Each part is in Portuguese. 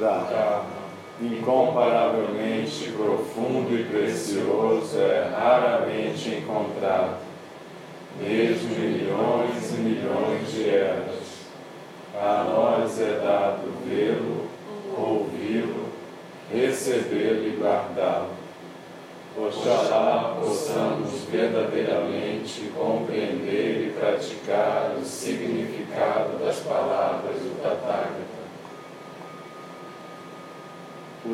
Dharma, incomparavelmente profundo e precioso, é raramente encontrado, mesmo milhões e milhões de eras. A nós é dado vê-lo, ouvi-lo, recebê-lo e guardá-lo. Oxalá possamos verdadeiramente compreender e praticar o significado das palavras do Tathagata.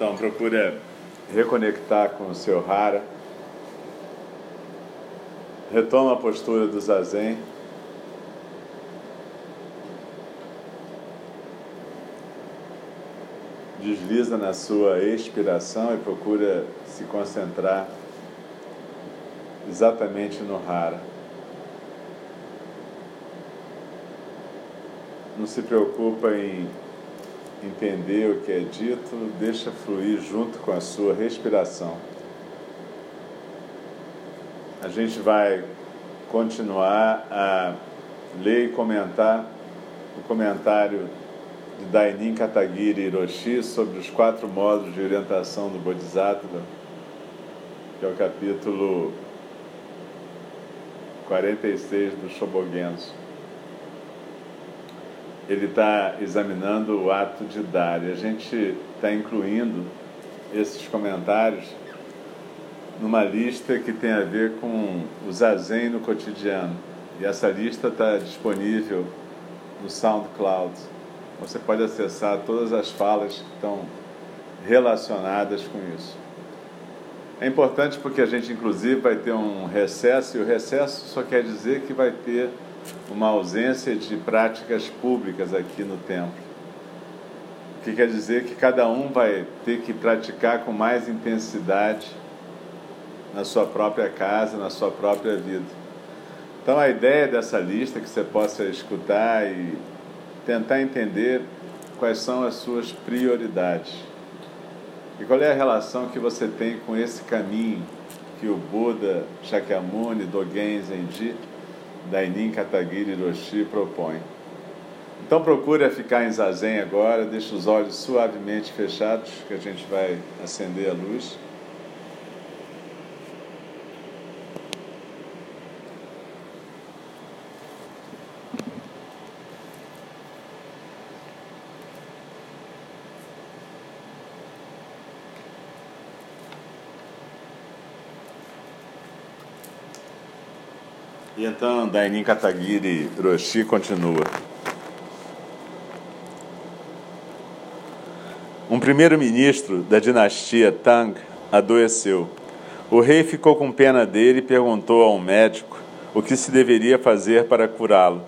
Então, procura reconectar com o seu Hara. Retoma a postura do Zazen. desliza na sua expiração e procura se concentrar exatamente no Hara. Não se preocupa em entender o que é dito, deixa fluir junto com a sua respiração. A gente vai continuar a ler e comentar o comentário de Dainin Katagiri Hiroshi sobre os quatro modos de orientação do Bodhisattva, que é o capítulo 46 do Shobogenzo. Ele está examinando o ato de dar e a gente está incluindo esses comentários numa lista que tem a ver com o zazen no cotidiano. E essa lista está disponível no SoundCloud. Você pode acessar todas as falas que estão relacionadas com isso. É importante porque a gente, inclusive, vai ter um recesso, e o recesso só quer dizer que vai ter uma ausência de práticas públicas aqui no templo. O que quer dizer que cada um vai ter que praticar com mais intensidade na sua própria casa, na sua própria vida. Então, a ideia dessa lista que você possa escutar e tentar entender quais são as suas prioridades. E qual é a relação que você tem com esse caminho que o Buda Shakyamuni Dogen Zenji Dainin Katagiri Roshi propõe. Então procure ficar em zazen agora, deixe os olhos suavemente fechados, que a gente vai acender a luz. Então Dainin Katagiri Roshi continua. Um primeiro-ministro da dinastia Tang adoeceu. O rei ficou com pena dele e perguntou a um médico o que se deveria fazer para curá-lo.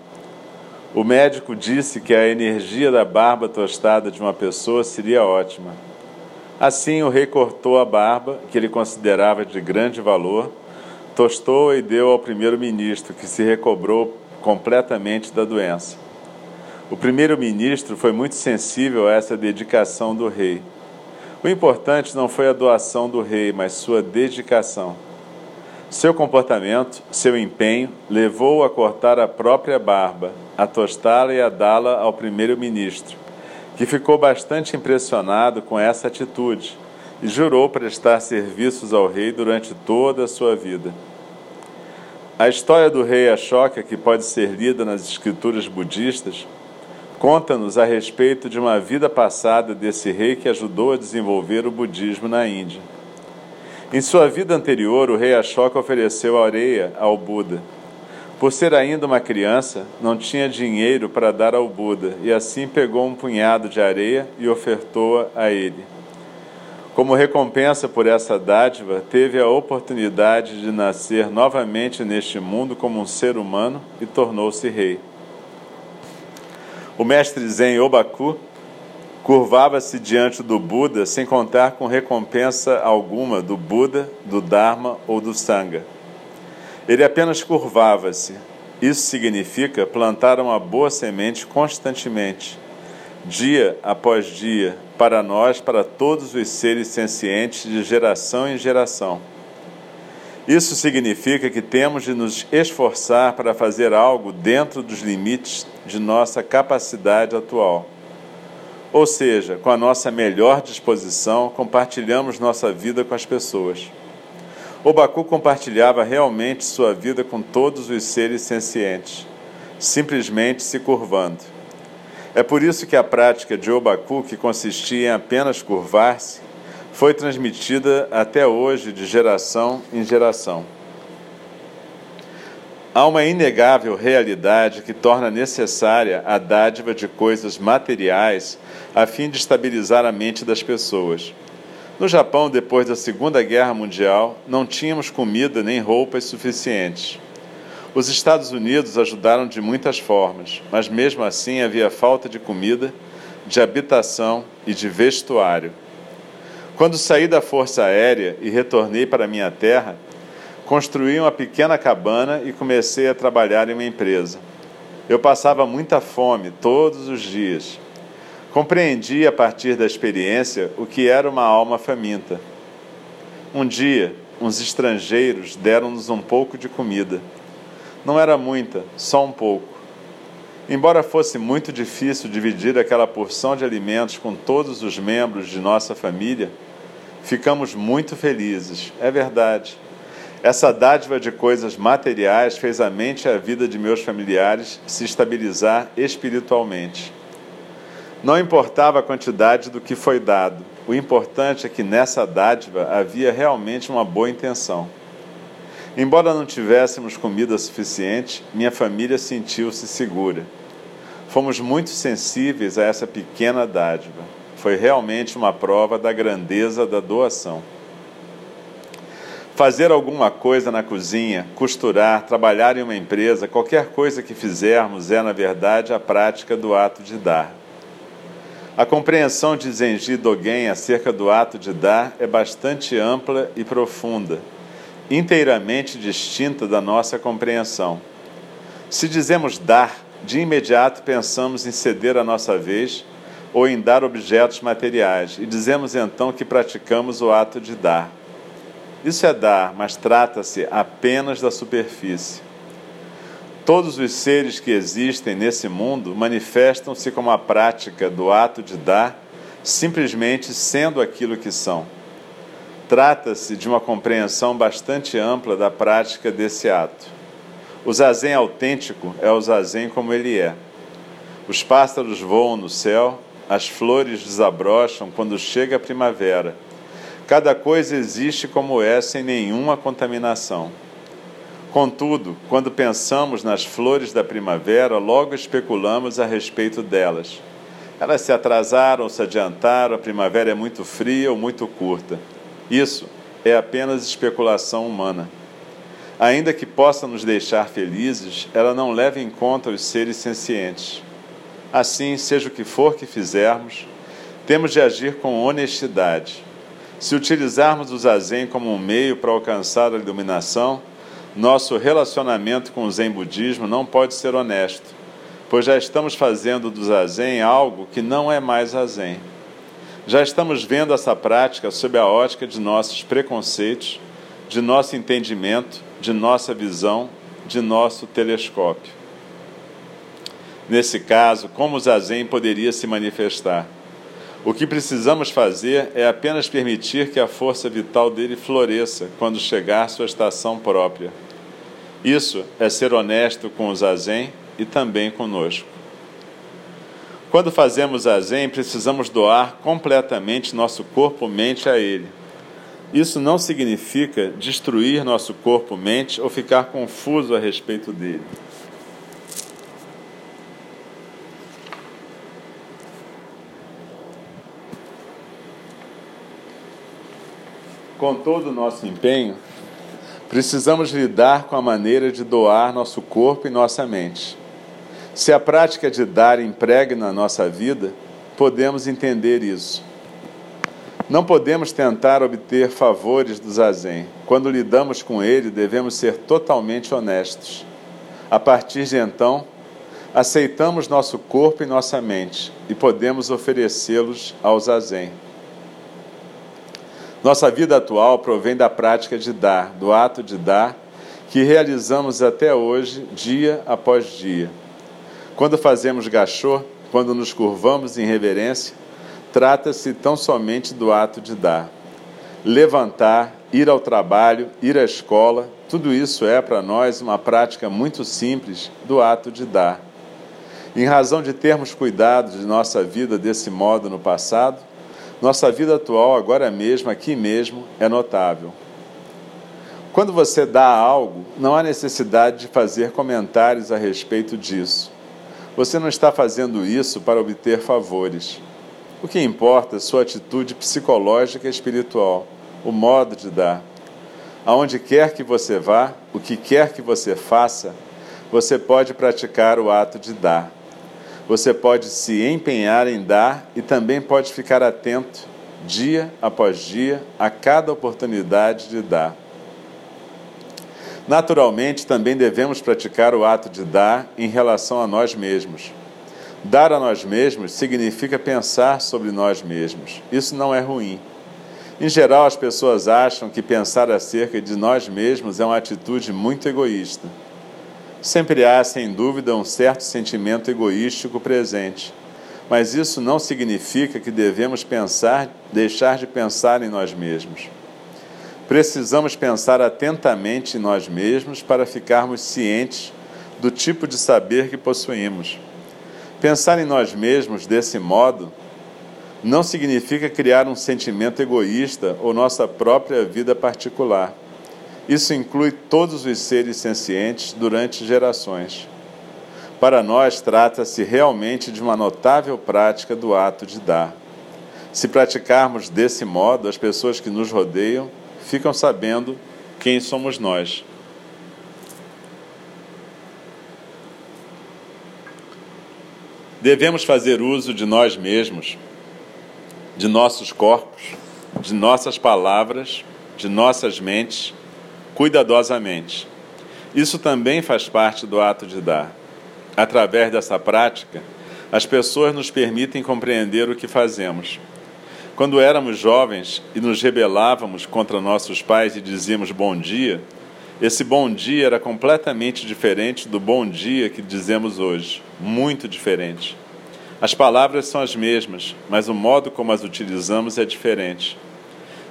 O médico disse que a energia da barba tostada de uma pessoa seria ótima. Assim, o rei cortou a barba, que ele considerava de grande valor, tostou e deu ao primeiro-ministro, que se recobrou completamente da doença. O primeiro-ministro foi muito sensível a essa dedicação do rei. O importante não foi a doação do rei, mas sua dedicação. Seu comportamento, seu empenho, levou-o a cortar a própria barba, a tostá-la e a dá-la ao primeiro-ministro, que ficou bastante impressionado com essa atitude e jurou prestar serviços ao rei durante toda a sua vida. A história do rei Ashoka, que pode ser lida nas escrituras budistas, conta-nos a respeito de uma vida passada desse rei que ajudou a desenvolver o budismo na Índia. Em sua vida anterior, o rei Ashoka ofereceu areia ao Buda. Por ser ainda uma criança, não tinha dinheiro para dar ao Buda e assim pegou um punhado de areia e ofertou-a a ele. Como recompensa por essa dádiva, teve a oportunidade de nascer novamente neste mundo como um ser humano e tornou-se rei. O mestre Zen Obaku curvava-se diante do Buda sem contar com recompensa alguma do Buda, do Dharma ou do Sangha. Ele apenas curvava-se. Isso significa plantar uma boa semente constantemente, dia após dia, para nós, para todos os seres sencientes de geração em geração. Isso significa que temos de nos esforçar para fazer algo dentro dos limites de nossa capacidade atual. Ou seja, com a nossa melhor disposição, compartilhamos nossa vida com as pessoas. Obaku compartilhava realmente sua vida com todos os seres sencientes, simplesmente se curvando. É por isso que a prática de Obaku, que consistia em apenas curvar-se, foi transmitida até hoje de geração em geração. Há uma inegável realidade que torna necessária a dádiva de coisas materiais a fim de estabilizar a mente das pessoas. No Japão, depois da Segunda Guerra Mundial, não tínhamos comida nem roupas suficientes. Os Estados Unidos ajudaram de muitas formas, mas mesmo assim havia falta de comida, de habitação e de vestuário. Quando saí da Força Aérea e retornei para minha terra, construí uma pequena cabana e comecei a trabalhar em uma empresa. Eu passava muita fome todos os dias Compreendi a partir da experiência o que era uma alma faminta. Um dia, uns estrangeiros deram-nos um pouco de comida. Não era muita, só um pouco. Embora fosse muito difícil dividir aquela porção de alimentos com todos os membros de nossa família, ficamos muito felizes, é verdade. Essa dádiva de coisas materiais fez a mente e a vida de meus familiares se estabilizar espiritualmente. Não importava a quantidade do que foi dado, o importante é que nessa dádiva havia realmente uma boa intenção. Embora não tivéssemos comida suficiente, minha família sentiu-se segura. Fomos muito sensíveis a essa pequena dádiva. Foi realmente uma prova da grandeza da doação. Fazer alguma coisa na cozinha, costurar, trabalhar em uma empresa, qualquer coisa que fizermos é, na verdade, a prática do ato de dar. A compreensão de Zenji Dogen acerca do ato de dar é bastante ampla e profunda, inteiramente distinta da nossa compreensão. Se dizemos dar, de imediato pensamos em ceder a nossa vez ou em dar objetos materiais, e dizemos então que praticamos o ato de dar. Isso é dar, mas trata-se apenas da superfície. Todos os seres que existem nesse mundo manifestam-se como a prática do ato de dar, simplesmente sendo aquilo que são. Trata-se de uma compreensão bastante ampla da prática desse ato. O zazen autêntico é o zazen como ele é. Os pássaros voam no céu, as flores desabrocham quando chega a primavera. Cada coisa existe como é, sem nenhuma contaminação. Contudo, quando pensamos nas flores da primavera, logo especulamos a respeito delas. Elas se atrasaram se adiantaram, a primavera é muito fria ou muito curta. Isso é apenas especulação humana. Ainda que possa nos deixar felizes, ela não leva em conta os seres sencientes. Assim, seja o que for que fizermos, temos de agir com honestidade. Se utilizarmos o zazen como um meio para alcançar a iluminação, nosso relacionamento com o Zen Budismo não pode ser honesto, pois já estamos fazendo do Zazen algo que não é mais Zazen. Já estamos vendo essa prática sob a ótica de nossos preconceitos, de nosso entendimento, de nossa visão, de nosso telescópio. Nesse caso, como o Zazen poderia se manifestar? O que precisamos fazer é apenas permitir que a força vital dele floresça quando chegar sua estação própria. Isso é ser honesto com o zazen e também conosco. Quando fazemos zazen, precisamos doar completamente nosso corpo-mente a ele. Isso não significa destruir nosso corpo-mente ou ficar confuso a respeito dele. Com todo o nosso empenho, precisamos lidar com a maneira de doar nosso corpo e nossa mente. Se a prática de dar impregna a nossa vida, podemos entender isso. Não podemos tentar obter favores do zazen. Quando lidamos com ele, devemos ser totalmente honestos. A partir de então, aceitamos nosso corpo e nossa mente e podemos oferecê-los ao zazen. Nossa vida atual provém da prática de dar, do ato de dar, que realizamos até hoje, dia após dia. Quando fazemos gachô, quando nos curvamos em reverência, trata-se tão somente do ato de dar. Levantar, ir ao trabalho, ir à escola, tudo isso é para nós uma prática muito simples do ato de dar. Em razão de termos cuidado de nossa vida desse modo no passado, nossa vida atual, agora mesmo, aqui mesmo, é notável. Quando você dá algo, não há necessidade de fazer comentários a respeito disso. Você não está fazendo isso para obter favores. O que importa é sua atitude psicológica e espiritual, o modo de dar. Aonde quer que você vá, o que quer que você faça, você pode praticar o ato de dar. Você pode se empenhar em dar e também pode ficar atento, dia após dia, a cada oportunidade de dar. Naturalmente, também devemos praticar o ato de dar em relação a nós mesmos. Dar a nós mesmos significa pensar sobre nós mesmos. Isso não é ruim. Em geral, as pessoas acham que pensar acerca de nós mesmos é uma atitude muito egoísta. Sempre há, sem dúvida, um certo sentimento egoístico presente, mas isso não significa que devemos pensar, deixar de pensar em nós mesmos. Precisamos pensar atentamente em nós mesmos para ficarmos cientes do tipo de saber que possuímos. Pensar em nós mesmos desse modo não significa criar um sentimento egoísta ou nossa própria vida particular. Isso inclui todos os seres sencientes durante gerações. Para nós, trata-se realmente de uma notável prática do ato de dar. Se praticarmos desse modo, as pessoas que nos rodeiam ficam sabendo quem somos nós. Devemos fazer uso de nós mesmos, de nossos corpos, de nossas palavras, de nossas mentes cuidadosamente. Isso também faz parte do ato de dar. Através dessa prática, as pessoas nos permitem compreender o que fazemos. Quando éramos jovens e nos rebelávamos contra nossos pais e dizíamos bom dia, esse bom dia era completamente diferente do bom dia que dizemos hoje, muito diferente. As palavras são as mesmas, mas o modo como as utilizamos é diferente.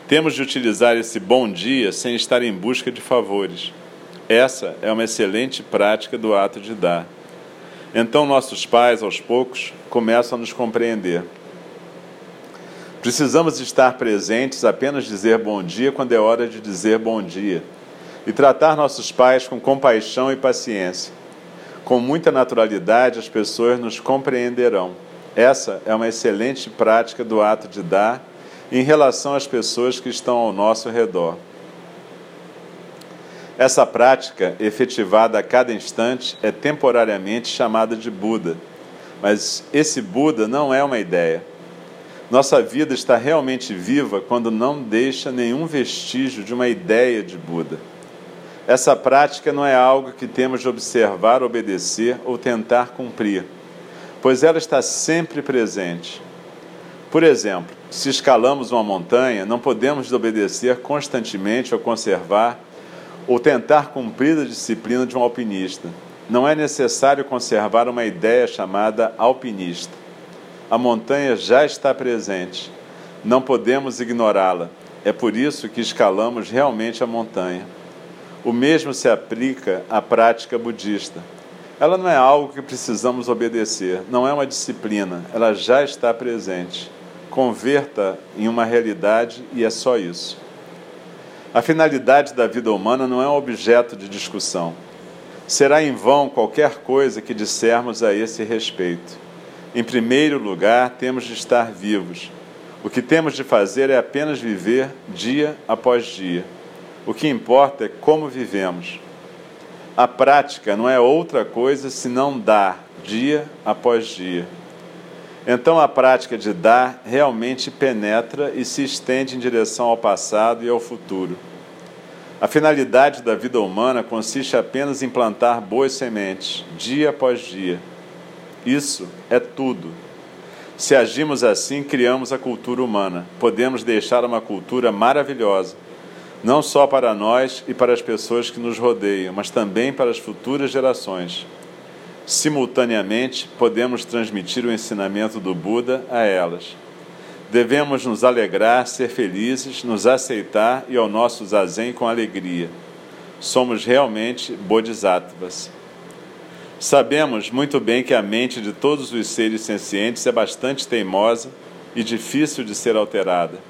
Temos de utilizar esse bom dia sem estar em busca de favores. Essa é uma excelente prática do ato de dar. Então, nossos pais, aos poucos, começam a nos compreender. Precisamos estar presentes, apenas dizer bom dia quando é hora de dizer bom dia, e tratar nossos pais com compaixão e paciência. Com muita naturalidade, as pessoas nos compreenderão. Essa é uma excelente prática do ato de dar em relação às pessoas que estão ao nosso redor. Essa prática, efetivada a cada instante, é temporariamente chamada de Buda. Mas esse Buda não é uma ideia. Nossa vida está realmente viva quando não deixa nenhum vestígio de uma ideia de Buda. Essa prática não é algo que temos de observar, obedecer ou tentar cumprir, pois ela está sempre presente. Por exemplo, se escalamos uma montanha, não podemos obedecer constantemente ou conservar ou tentar cumprir a disciplina de um alpinista. Não é necessário conservar uma ideia chamada alpinista. A montanha já está presente. Não podemos ignorá-la. É por isso que escalamos realmente a montanha. O mesmo se aplica à prática budista. Ela não é algo que precisamos obedecer, não é uma disciplina, ela já está presente. Converta em uma realidade e é só isso. A finalidade da vida humana não é um objeto de discussão. Será em vão qualquer coisa que dissermos a esse respeito. Em primeiro lugar, temos de estar vivos. O que temos de fazer é apenas viver dia após dia. O que importa é como vivemos. A prática não é outra coisa senão dar dia após dia. Então a prática de dar realmente penetra e se estende em direção ao passado e ao futuro. A finalidade da vida humana consiste apenas em plantar boas sementes, dia após dia. Isso é tudo. Se agimos assim, criamos a cultura humana. Podemos deixar uma cultura maravilhosa, não só para nós e para as pessoas que nos rodeiam, mas também para as futuras gerações. Simultaneamente, podemos transmitir o ensinamento do Buda a elas. Devemos nos alegrar, ser felizes, nos aceitar e ao nosso zazen com alegria. Somos realmente bodhisattvas. Sabemos muito bem que a mente de todos os seres sencientes é bastante teimosa e difícil de ser alterada.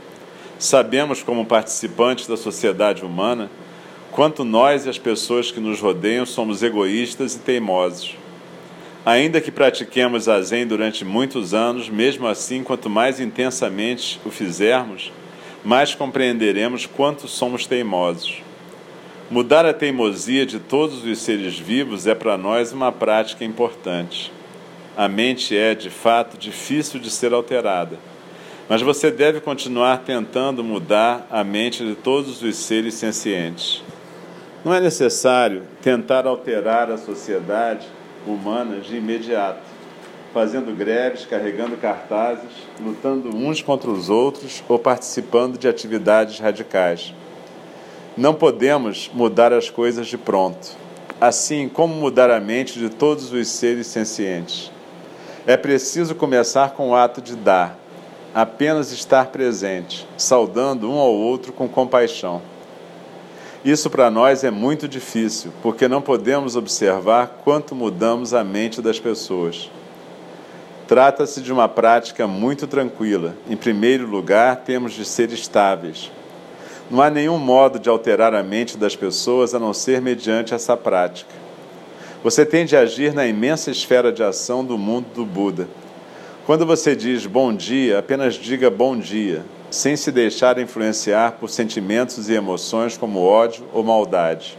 Sabemos, como participantes da sociedade humana, quanto nós e as pessoas que nos rodeiam somos egoístas e teimosos. Ainda que pratiquemos a Zen durante muitos anos, mesmo assim, quanto mais intensamente o fizermos, mais compreenderemos quanto somos teimosos. Mudar a teimosia de todos os seres vivos é para nós uma prática importante. A mente é, de fato, difícil de ser alterada, mas você deve continuar tentando mudar a mente de todos os seres sencientes. Não é necessário tentar alterar a sociedade humana de imediato, fazendo greves, carregando cartazes, lutando uns contra os outros ou participando de atividades radicais. Não podemos mudar as coisas de pronto, assim como mudar a mente de todos os seres sencientes. É preciso começar com o ato de dar, apenas estar presente, saudando um ao outro com compaixão. Isso para nós é muito difícil, porque não podemos observar quanto mudamos a mente das pessoas. Trata-se de uma prática muito tranquila. Em primeiro lugar, temos de ser estáveis. Não há nenhum modo de alterar a mente das pessoas a não ser mediante essa prática. Você tem de agir na imensa esfera de ação do mundo do Buda. Quando você diz bom dia, apenas diga bom dia, sem se deixar influenciar por sentimentos e emoções como ódio ou maldade.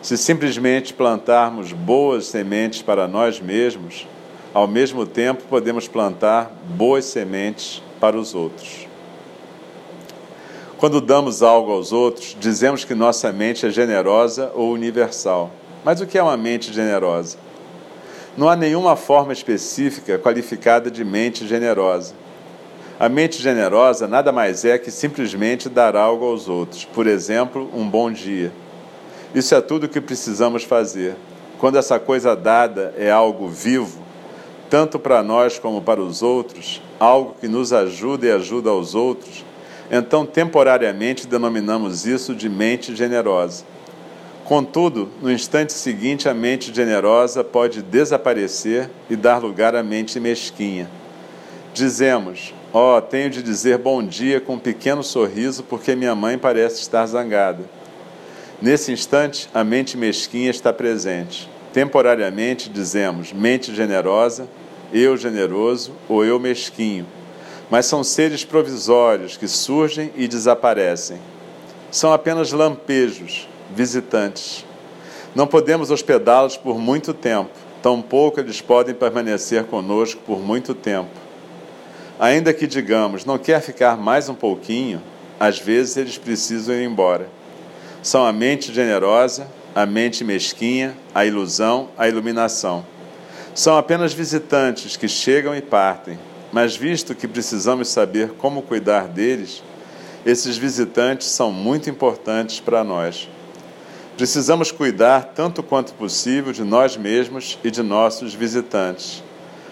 Se simplesmente plantarmos boas sementes para nós mesmos, ao mesmo tempo podemos plantar boas sementes para os outros. Quando damos algo aos outros, dizemos que nossa mente é generosa ou universal. Mas o que é uma mente generosa? Não há nenhuma forma específica qualificada de mente generosa. A mente generosa nada mais é que simplesmente dar algo aos outros, por exemplo, um bom dia. Isso é tudo o que precisamos fazer. Quando essa coisa dada é algo vivo, tanto para nós como para os outros, algo que nos ajuda e ajuda aos outros, então temporariamente denominamos isso de mente generosa. Contudo, no instante seguinte, a mente generosa pode desaparecer e dar lugar à mente mesquinha. Dizemos: Ó, oh, tenho de dizer bom dia com um pequeno sorriso porque minha mãe parece estar zangada. Nesse instante, a mente mesquinha está presente. Temporariamente dizemos mente generosa, eu generoso ou eu mesquinho. Mas são seres provisórios que surgem e desaparecem. São apenas lampejos, visitantes. Não podemos hospedá-los por muito tempo, tampouco eles podem permanecer conosco por muito tempo. Ainda que digamos, não quer ficar mais um pouquinho, às vezes eles precisam ir embora. São a mente generosa, a mente mesquinha, a ilusão, a iluminação. São apenas visitantes que chegam e partem, mas visto que precisamos saber como cuidar deles, esses visitantes são muito importantes para nós. Precisamos cuidar tanto quanto possível de nós mesmos e de nossos visitantes.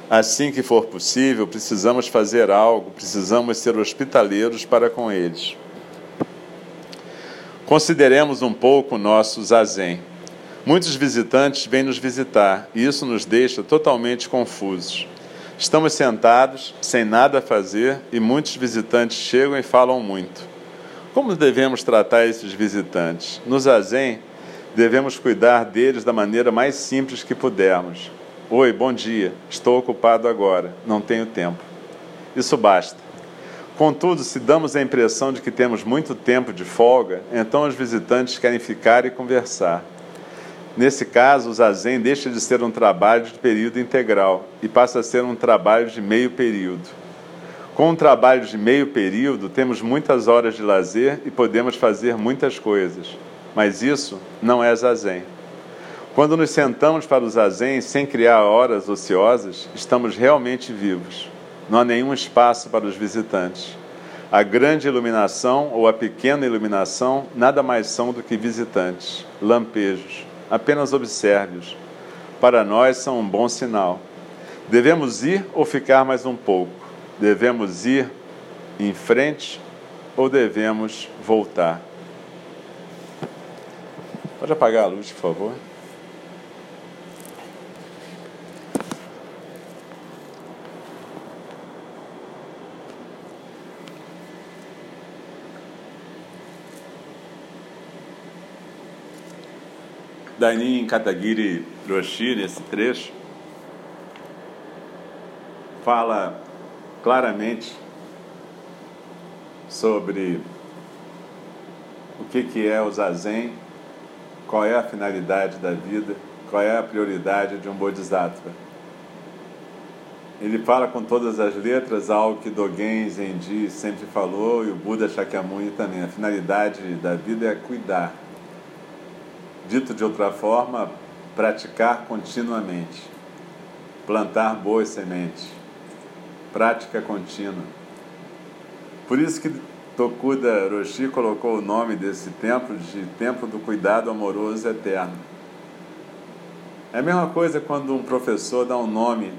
Assim que for possível, precisamos fazer algo, precisamos ser hospitaleiros para com eles. Consideremos um pouco o nosso zazen. Muitos visitantes vêm nos visitar e isso nos deixa totalmente confusos. Estamos sentados, sem nada a fazer, e muitos visitantes chegam e falam muito. Como devemos tratar esses visitantes? No zazen, devemos cuidar deles da maneira mais simples que pudermos. Oi, bom dia. Estou ocupado agora. Não tenho tempo. Isso basta. Contudo, se damos a impressão de que temos muito tempo de folga, então os visitantes querem ficar e conversar. Nesse caso, o zazen deixa de ser um trabalho de período integral e passa a ser um trabalho de meio período. Com um trabalho de meio período, temos muitas horas de lazer e podemos fazer muitas coisas, mas isso não é zazen. Quando nos sentamos para o zazen sem criar horas ociosas, estamos realmente vivos. Não há nenhum espaço para os visitantes. A grande iluminação ou a pequena iluminação nada mais são do que visitantes, lampejos apenas observe-os. Para nós são um bom sinal. Devemos ir ou ficar mais um pouco? Devemos ir em frente ou devemos voltar? Pode apagar a luz, por favor. Dainin Katagiri Roshi, nesse trecho, fala claramente sobre o que, que é o zazen, qual é a finalidade da vida, qual é a prioridade de um bodhisattva. Ele fala com todas as letras algo que Dogen Zenji sempre falou e o Buda Shakyamuni também. A finalidade da vida é cuidar Dito de outra forma, praticar continuamente, plantar boas sementes, prática contínua. Por isso que Tokuda Roshi colocou o nome desse templo de Templo do Cuidado Amoroso Eterno. É a mesma coisa quando um professor dá um nome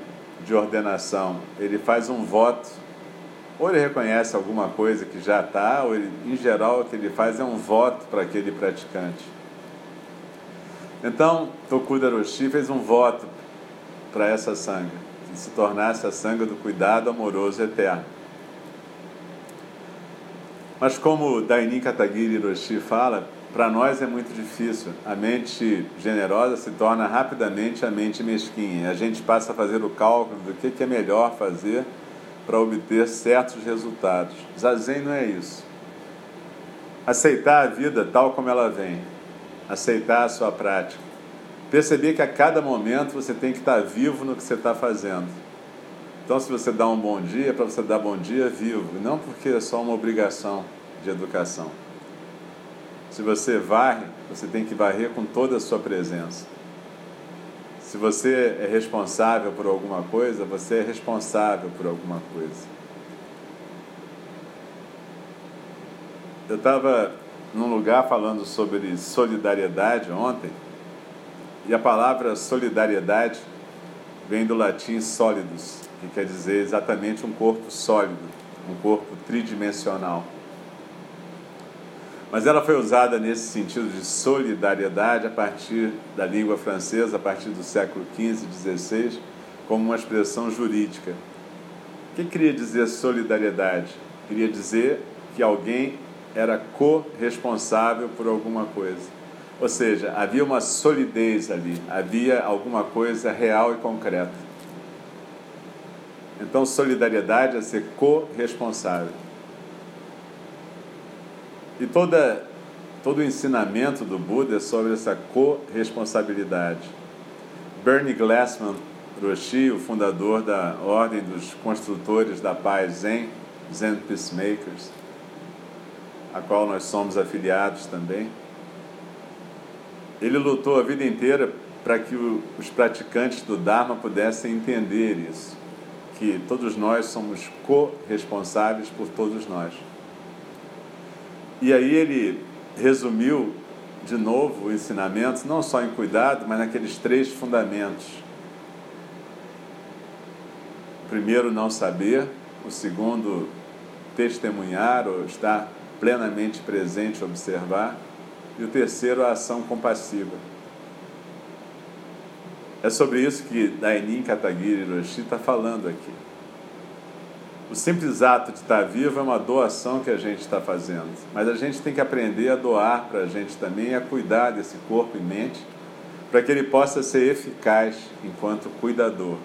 de ordenação, ele faz um voto, ou ele reconhece alguma coisa que já está, ou ele, em geral o que ele faz é um voto para aquele praticante. Então, Tokuda Roshi fez um voto para essa sanga, que se tornasse a sanga do cuidado amoroso eterno. Mas como Dainin Katagiri Roshi fala, para nós é muito difícil. A mente generosa se torna rapidamente a mente mesquinha. A gente passa a fazer o cálculo do que é melhor fazer para obter certos resultados. Zazen não é isso. Aceitar a vida tal como ela vem aceitar a sua prática. Perceber que a cada momento você tem que estar vivo no que você está fazendo. Então, se você dá um bom dia, é para você dar bom dia vivo, não porque é só uma obrigação de educação. Se você varre, você tem que varrer com toda a sua presença. Se você é responsável por alguma coisa, você é responsável por alguma coisa. Eu estava num lugar falando sobre solidariedade ontem, e a palavra solidariedade vem do latim sólidos, que quer dizer exatamente um corpo sólido, um corpo tridimensional. Mas ela foi usada nesse sentido de solidariedade a partir da língua francesa, a partir do século XV e XVI, como uma expressão jurídica. O que queria dizer solidariedade? Queria dizer que alguém era corresponsável por alguma coisa. Ou seja, havia uma solidez ali, havia alguma coisa real e concreta. Então, solidariedade é ser corresponsável. E toda, todo o ensinamento do Buda é sobre essa corresponsabilidade. Bernie Glassman Roshi, o fundador da Ordem dos Construtores da Paz Zen, Zen Peacemakers, a qual nós somos afiliados também. Ele lutou a vida inteira para que os praticantes do Dharma pudessem entender isso, que todos nós somos corresponsáveis por todos nós. E aí ele resumiu de novo o ensinamento, não só em cuidado, mas naqueles três fundamentos. O primeiro, não saber. O segundo, testemunhar ou estar plenamente presente, observar. e o terceiro a ação compassiva. É sobre isso que Dainin Katagiri Roshi está falando aqui. O simples ato de estar vivo é uma doação que a gente está fazendo, mas a gente tem que aprender a doar para a gente também a cuidar desse corpo e mente para que ele possa ser eficaz enquanto cuidador.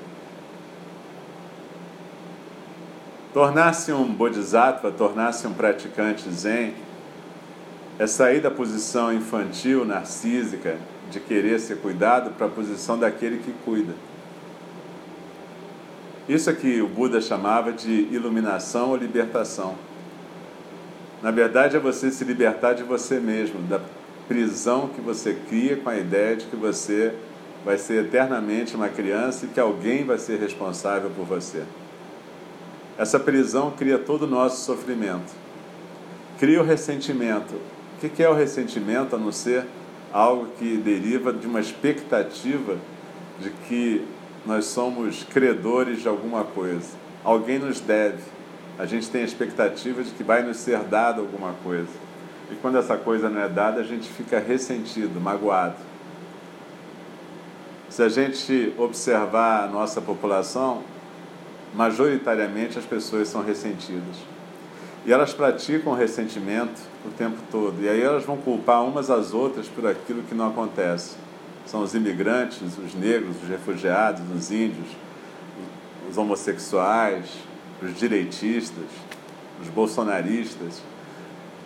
Tornar-se um bodhisattva, tornar-se um praticante zen, é sair da posição infantil, narcísica, de querer ser cuidado, para a posição daquele que cuida. Isso é que o Buda chamava de iluminação ou libertação. Na verdade, é você se libertar de você mesmo, da prisão que você cria com a ideia de que você vai ser eternamente uma criança e que alguém vai ser responsável por você. Essa prisão cria todo o nosso sofrimento. Cria o ressentimento. O que é o ressentimento a não ser algo que deriva de uma expectativa de que nós somos credores de alguma coisa. Alguém nos deve. A gente tem a expectativa de que vai nos ser dado alguma coisa. E quando essa coisa não é dada, a gente fica ressentido, magoado. Se a gente observar a nossa população, majoritariamente as pessoas são ressentidas. E elas praticam ressentimento o tempo todo. E aí elas vão culpar umas às outras por aquilo que não acontece são os imigrantes, os negros, os refugiados, os índios, os homossexuais, os direitistas, os bolsonaristas.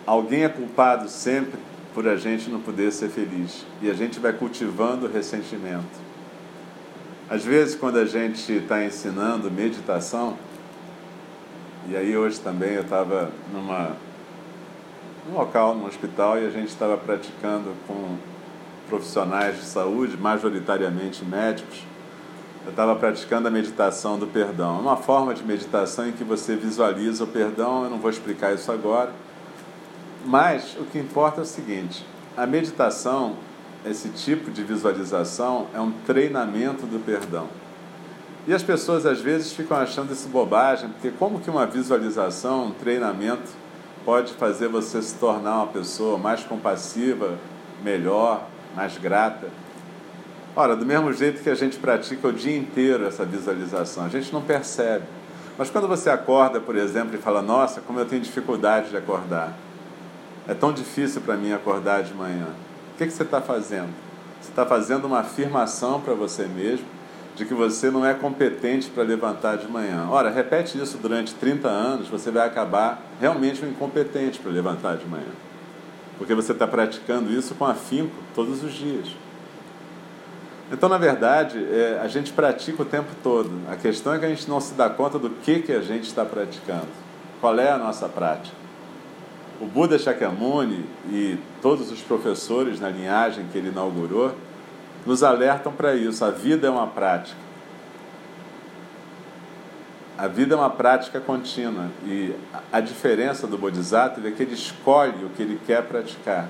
Alguém é culpado sempre por a gente não poder ser feliz. E a gente vai cultivando o ressentimento. Às vezes, quando a gente está ensinando meditação, e aí hoje também eu estava numa num local, num hospital, e a gente estava praticando com profissionais de saúde, majoritariamente médicos, eu estava praticando a meditação do perdão. É uma forma de meditação em que você visualiza o perdão, eu não vou explicar isso agora. Mas o que importa é o seguinte: a meditação, esse tipo de visualização, é um treinamento do perdão. E as pessoas às vezes ficam achando isso bobagem, porque como que uma visualização, um treinamento, pode fazer você se tornar uma pessoa mais compassiva, melhor, mais grata. Ora, do mesmo jeito que a gente pratica o dia inteiro essa visualização, a gente não percebe. Mas quando você acorda, por exemplo, e fala: Nossa, como eu tenho dificuldade de acordar. É tão difícil para mim acordar de manhã. Que, que você está fazendo? Você está fazendo uma afirmação para você mesmo de que você não é competente para levantar de manhã. Ora, repete isso durante 30 anos, você vai acabar realmente um incompetente para levantar de manhã porque você está praticando isso com afinco todos os dias. Então, na verdade, é, a gente pratica o tempo todo. A questão é que a gente não se dá conta do que, que a gente está praticando. Qual é a nossa prática? O Buda Shakyamuni e todos os professores na linhagem que ele inaugurou nos alertam para isso. A vida é uma prática. A vida é uma prática contínua e a diferença do Bodhisattva é que ele escolhe o que ele quer praticar.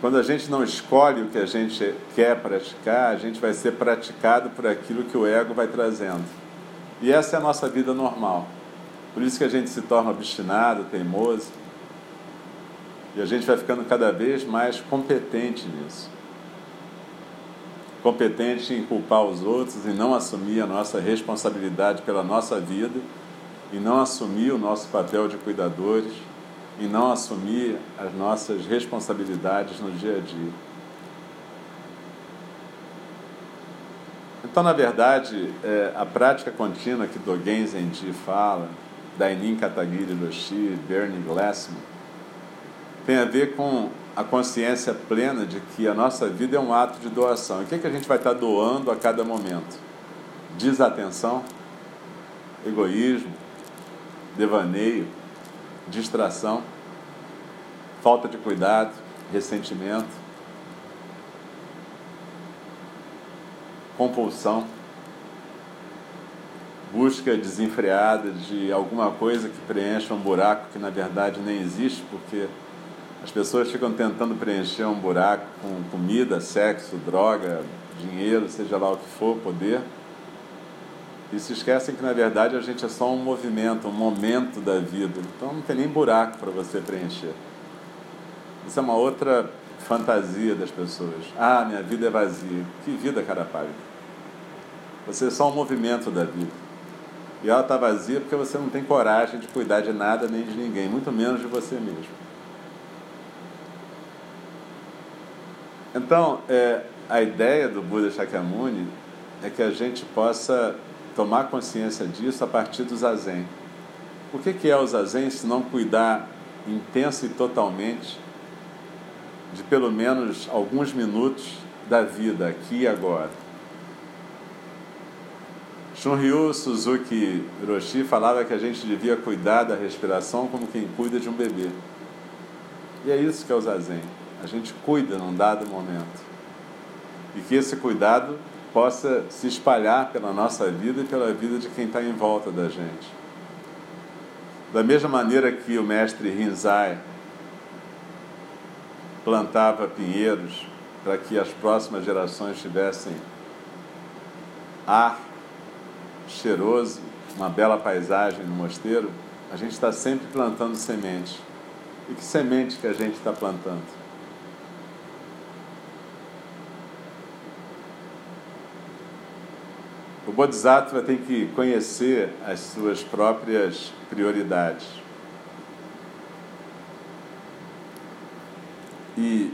Quando a gente não escolhe o que a gente quer praticar, a gente vai ser praticado por aquilo que o ego vai trazendo. E essa é a nossa vida normal. Por isso que a gente se torna obstinado, teimoso. E a gente vai ficando cada vez mais competente nisso competente em culpar os outros e não assumir a nossa responsabilidade pela nossa vida, e não assumir o nosso papel de cuidadores, e não assumir as nossas responsabilidades no dia a dia. Então, na verdade, é, a prática contínua que Dogen Zenji fala, Dainin Katagiri Roshi, Bernie Glassman, tem a ver com a consciência plena de que a nossa vida é um ato de doação. E o que, é que a gente vai estar doando a cada momento? Desatenção, egoísmo, devaneio, distração, falta de cuidado, ressentimento, compulsão, busca desenfreada de alguma coisa que preencha um buraco que na verdade nem existe, porque as pessoas ficam tentando preencher um buraco com comida, sexo, droga, dinheiro, seja lá o que for, poder. E se esquecem que na verdade a gente é só um movimento, um momento da vida. Então não tem nem buraco para você preencher. Isso é uma outra fantasia das pessoas. Ah, minha vida é vazia. Que vida, cara pálido. Você é só um movimento da vida. E ela está vazia porque você não tem coragem de cuidar de nada nem de ninguém, muito menos de você mesmo. Então, é, a ideia do Buda Shakyamuni é que a gente possa tomar consciência disso a partir do zazen. O que, que é o zazen se não cuidar intensa e totalmente de pelo menos alguns minutos da vida, aqui e agora? Shunryu Suzuki Hiroshi falava que a gente devia cuidar da respiração como quem cuida de um bebê. E é isso que é o zazen. A gente cuida num dado momento. E que esse cuidado possa se espalhar pela nossa vida e pela vida de quem está em volta da gente. Da mesma maneira que o mestre Rinzai plantava pinheiros para que as próximas gerações tivessem ar cheiroso, uma bela paisagem no mosteiro, a gente está sempre plantando semente. E que semente que a gente está plantando? O Bodhisattva tem que conhecer as suas próprias prioridades. E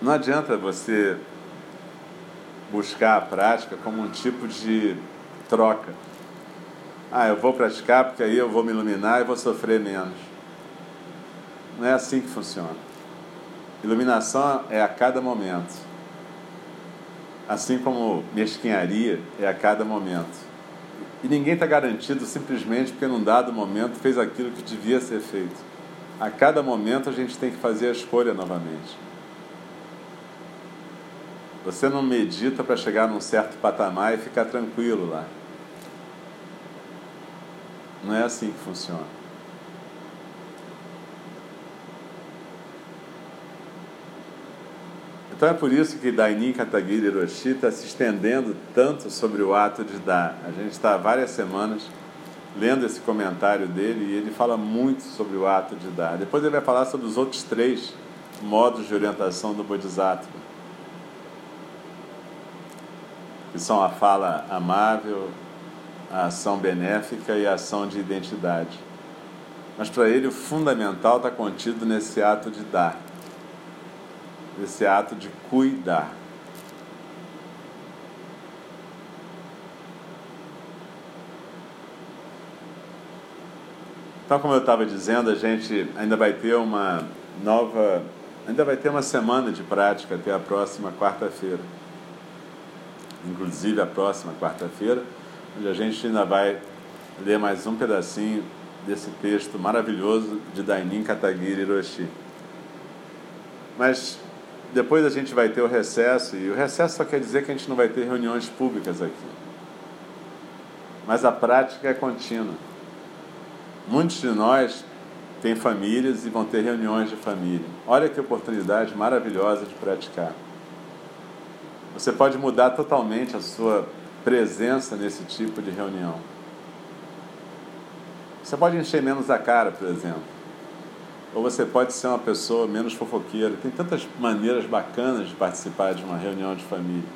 não adianta você buscar a prática como um tipo de troca. Ah, eu vou praticar porque aí eu vou me iluminar e vou sofrer menos. Não é assim que funciona. Iluminação é a cada momento. Assim como mesquinharia é a cada momento. E ninguém está garantido simplesmente porque num dado momento fez aquilo que devia ser feito. A cada momento a gente tem que fazer a escolha novamente. Você não medita para chegar num certo patamar e ficar tranquilo lá. Não é assim que funciona. Então é por isso que Dainin Katagiri Hiroshi está se estendendo tanto sobre o ato de dar. A gente está várias semanas lendo esse comentário dele e ele fala muito sobre o ato de dar. Depois ele vai falar sobre os outros três modos de orientação do Bodhisattva. que são a fala amável, a ação benéfica e a ação de identidade. Mas para ele o fundamental está contido nesse ato de dar, nesse ato de cuidar. Então, como eu estava dizendo, a gente ainda vai ter uma nova, ainda vai ter uma semana de prática até a próxima quarta-feira inclusive a próxima quarta-feira, onde a gente ainda vai ler mais um pedacinho desse texto maravilhoso de Dainin Katagiri Hiroshi. Mas depois a gente vai ter o recesso, e o recesso só quer dizer que a gente não vai ter reuniões públicas aqui. Mas a prática é contínua. Muitos de nós têm famílias e vão ter reuniões de família. Olha que oportunidade maravilhosa de praticar. Você pode mudar totalmente a sua presença nesse tipo de reunião. Você pode encher menos a cara, por exemplo. Ou você pode ser uma pessoa menos fofoqueira. Tem tantas maneiras bacanas de participar de uma reunião de família.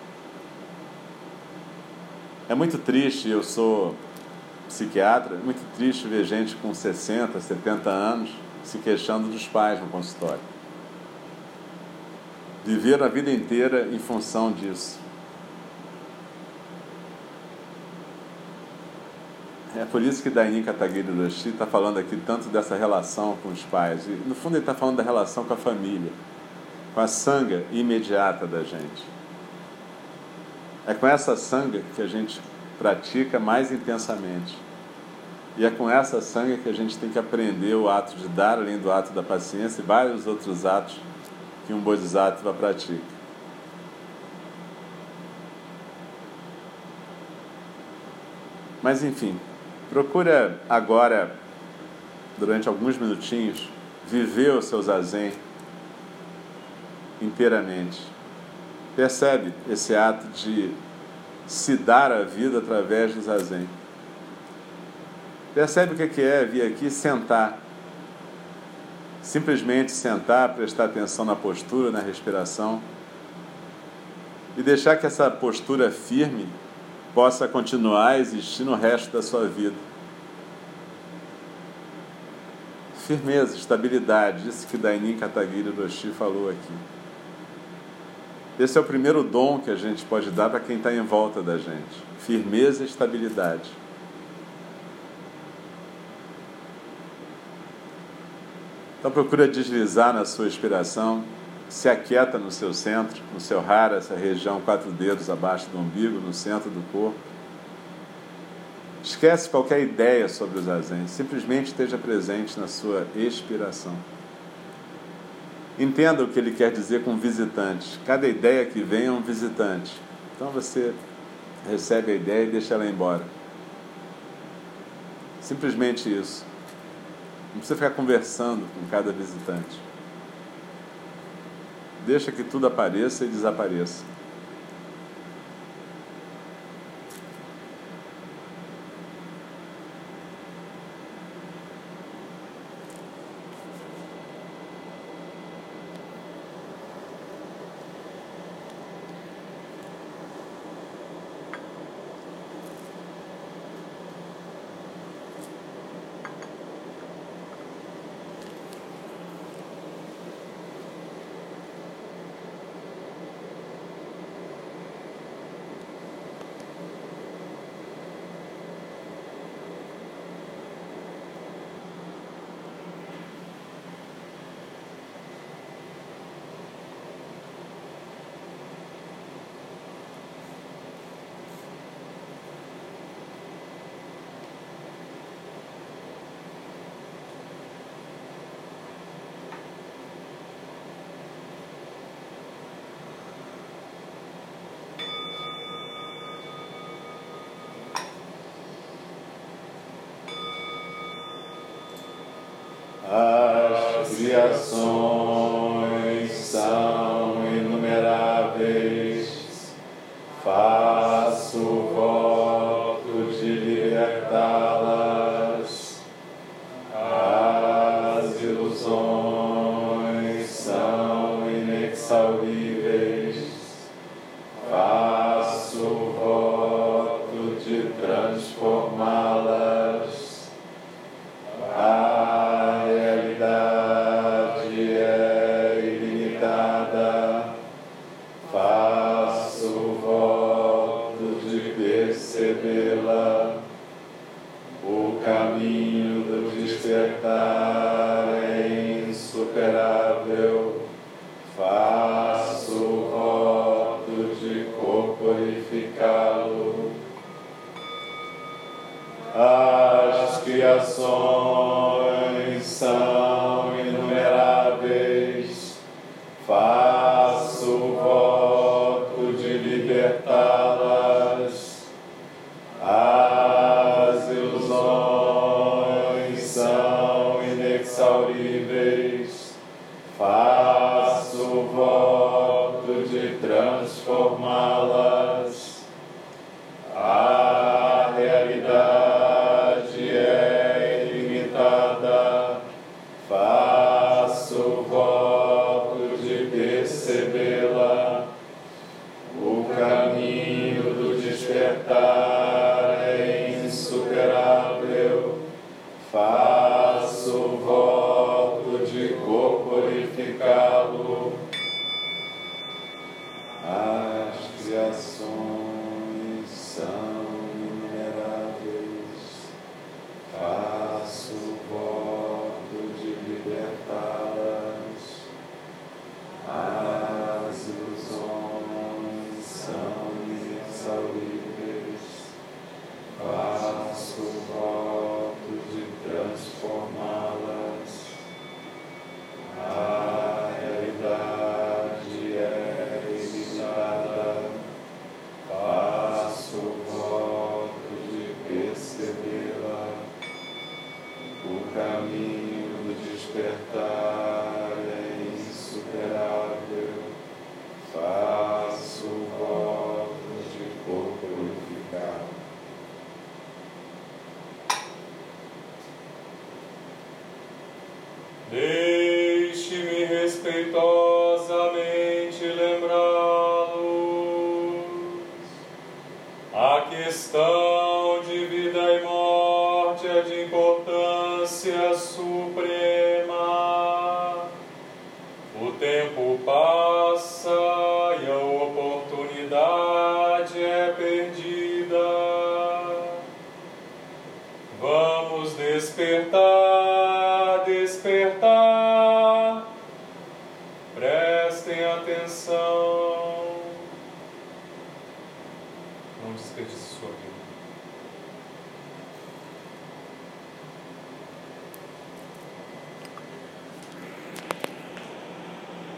É muito triste, eu sou psiquiatra, é muito triste ver gente com 60, 70 anos se queixando dos pais no consultório viver a vida inteira em função disso. É por isso que Dainin Katagiri Roshi está falando aqui tanto dessa relação com os pais. E, no fundo, ele está falando da relação com a família, com a sanga imediata da gente. É com essa sanga que a gente pratica mais intensamente. E é com essa sanga que a gente tem que aprender o ato de dar, além do ato da paciência, e vários outros atos que um bodhisattva pratica. Mas enfim, procura agora, durante alguns minutinhos, viver o seu zazen inteiramente. Percebe esse ato de se dar a vida através do zazen. Percebe o que é vir aqui sentar simplesmente sentar, prestar atenção na postura, na respiração e deixar que essa postura firme possa continuar a existir no resto da sua vida. Firmeza, estabilidade, isso que Dainin Kataguiri Roshi falou aqui. Esse é o primeiro dom que a gente pode dar para quem está em volta da gente: firmeza e estabilidade. Então procura deslizar na sua inspiração, se aquieta no seu centro, no seu rara, essa região quatro dedos abaixo do umbigo, no centro do corpo. Esquece qualquer ideia sobre o zazen, simplesmente esteja presente na sua expiração. Entenda o que ele quer dizer com visitante. Cada ideia que vem é um visitante. Então você recebe a ideia e deixa ela embora. Simplesmente isso. Não precisa ficar conversando com cada visitante. Deixa que tudo apareça e desapareça. As sa